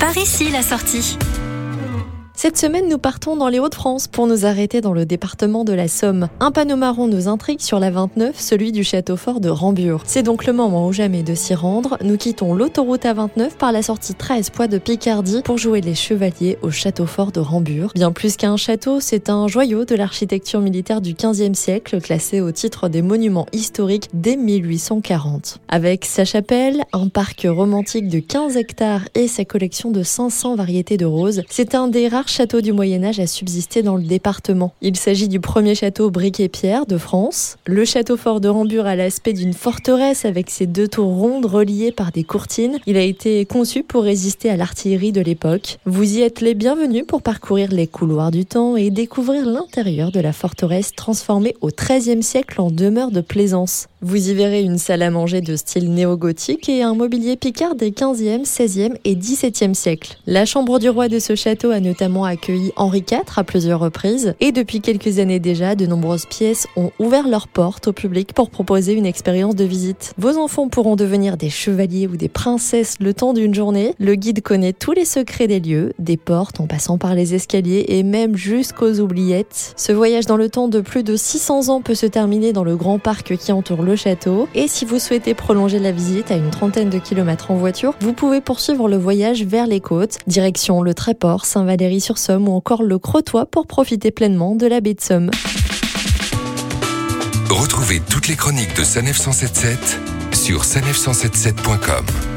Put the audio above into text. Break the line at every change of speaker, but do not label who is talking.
Par ici la sortie.
Cette semaine, nous partons dans les Hauts-de-France pour nous arrêter dans le département de la Somme. Un panneau marron nous intrigue sur la 29, celui du château fort de Rambure. C'est donc le moment ou jamais de s'y rendre. Nous quittons l'autoroute A29 par la sortie 13 poids de Picardie pour jouer les chevaliers au château fort de Rambure. Bien plus qu'un château, c'est un joyau de l'architecture militaire du 15e siècle, classé au titre des monuments historiques dès 1840. Avec sa chapelle, un parc romantique de 15 hectares et sa collection de 500 variétés de roses, c'est un des rares château du Moyen Âge a subsisté dans le département. Il s'agit du premier château brique et pierre de France. Le château fort de Rambure a l'aspect d'une forteresse avec ses deux tours rondes reliées par des courtines. Il a été conçu pour résister à l'artillerie de l'époque. Vous y êtes les bienvenus pour parcourir les couloirs du temps et découvrir l'intérieur de la forteresse transformée au XIIIe siècle en demeure de plaisance. Vous y verrez une salle à manger de style néo-gothique et un mobilier picard des 15e, 16e et 17e siècles. La chambre du roi de ce château a notamment accueilli Henri IV à plusieurs reprises et depuis quelques années déjà, de nombreuses pièces ont ouvert leurs portes au public pour proposer une expérience de visite. Vos enfants pourront devenir des chevaliers ou des princesses le temps d'une journée. Le guide connaît tous les secrets des lieux, des portes en passant par les escaliers et même jusqu'aux oubliettes. Ce voyage dans le temps de plus de 600 ans peut se terminer dans le grand parc qui entoure le château. Et si vous souhaitez prolonger la visite à une trentaine de kilomètres en voiture, vous pouvez poursuivre le voyage vers les côtes, direction le Tréport, Saint-Valery-sur-Somme ou encore le Crotoy pour profiter pleinement de la baie de Somme.
Retrouvez toutes les chroniques de Sanef 177 sur sanef177.com.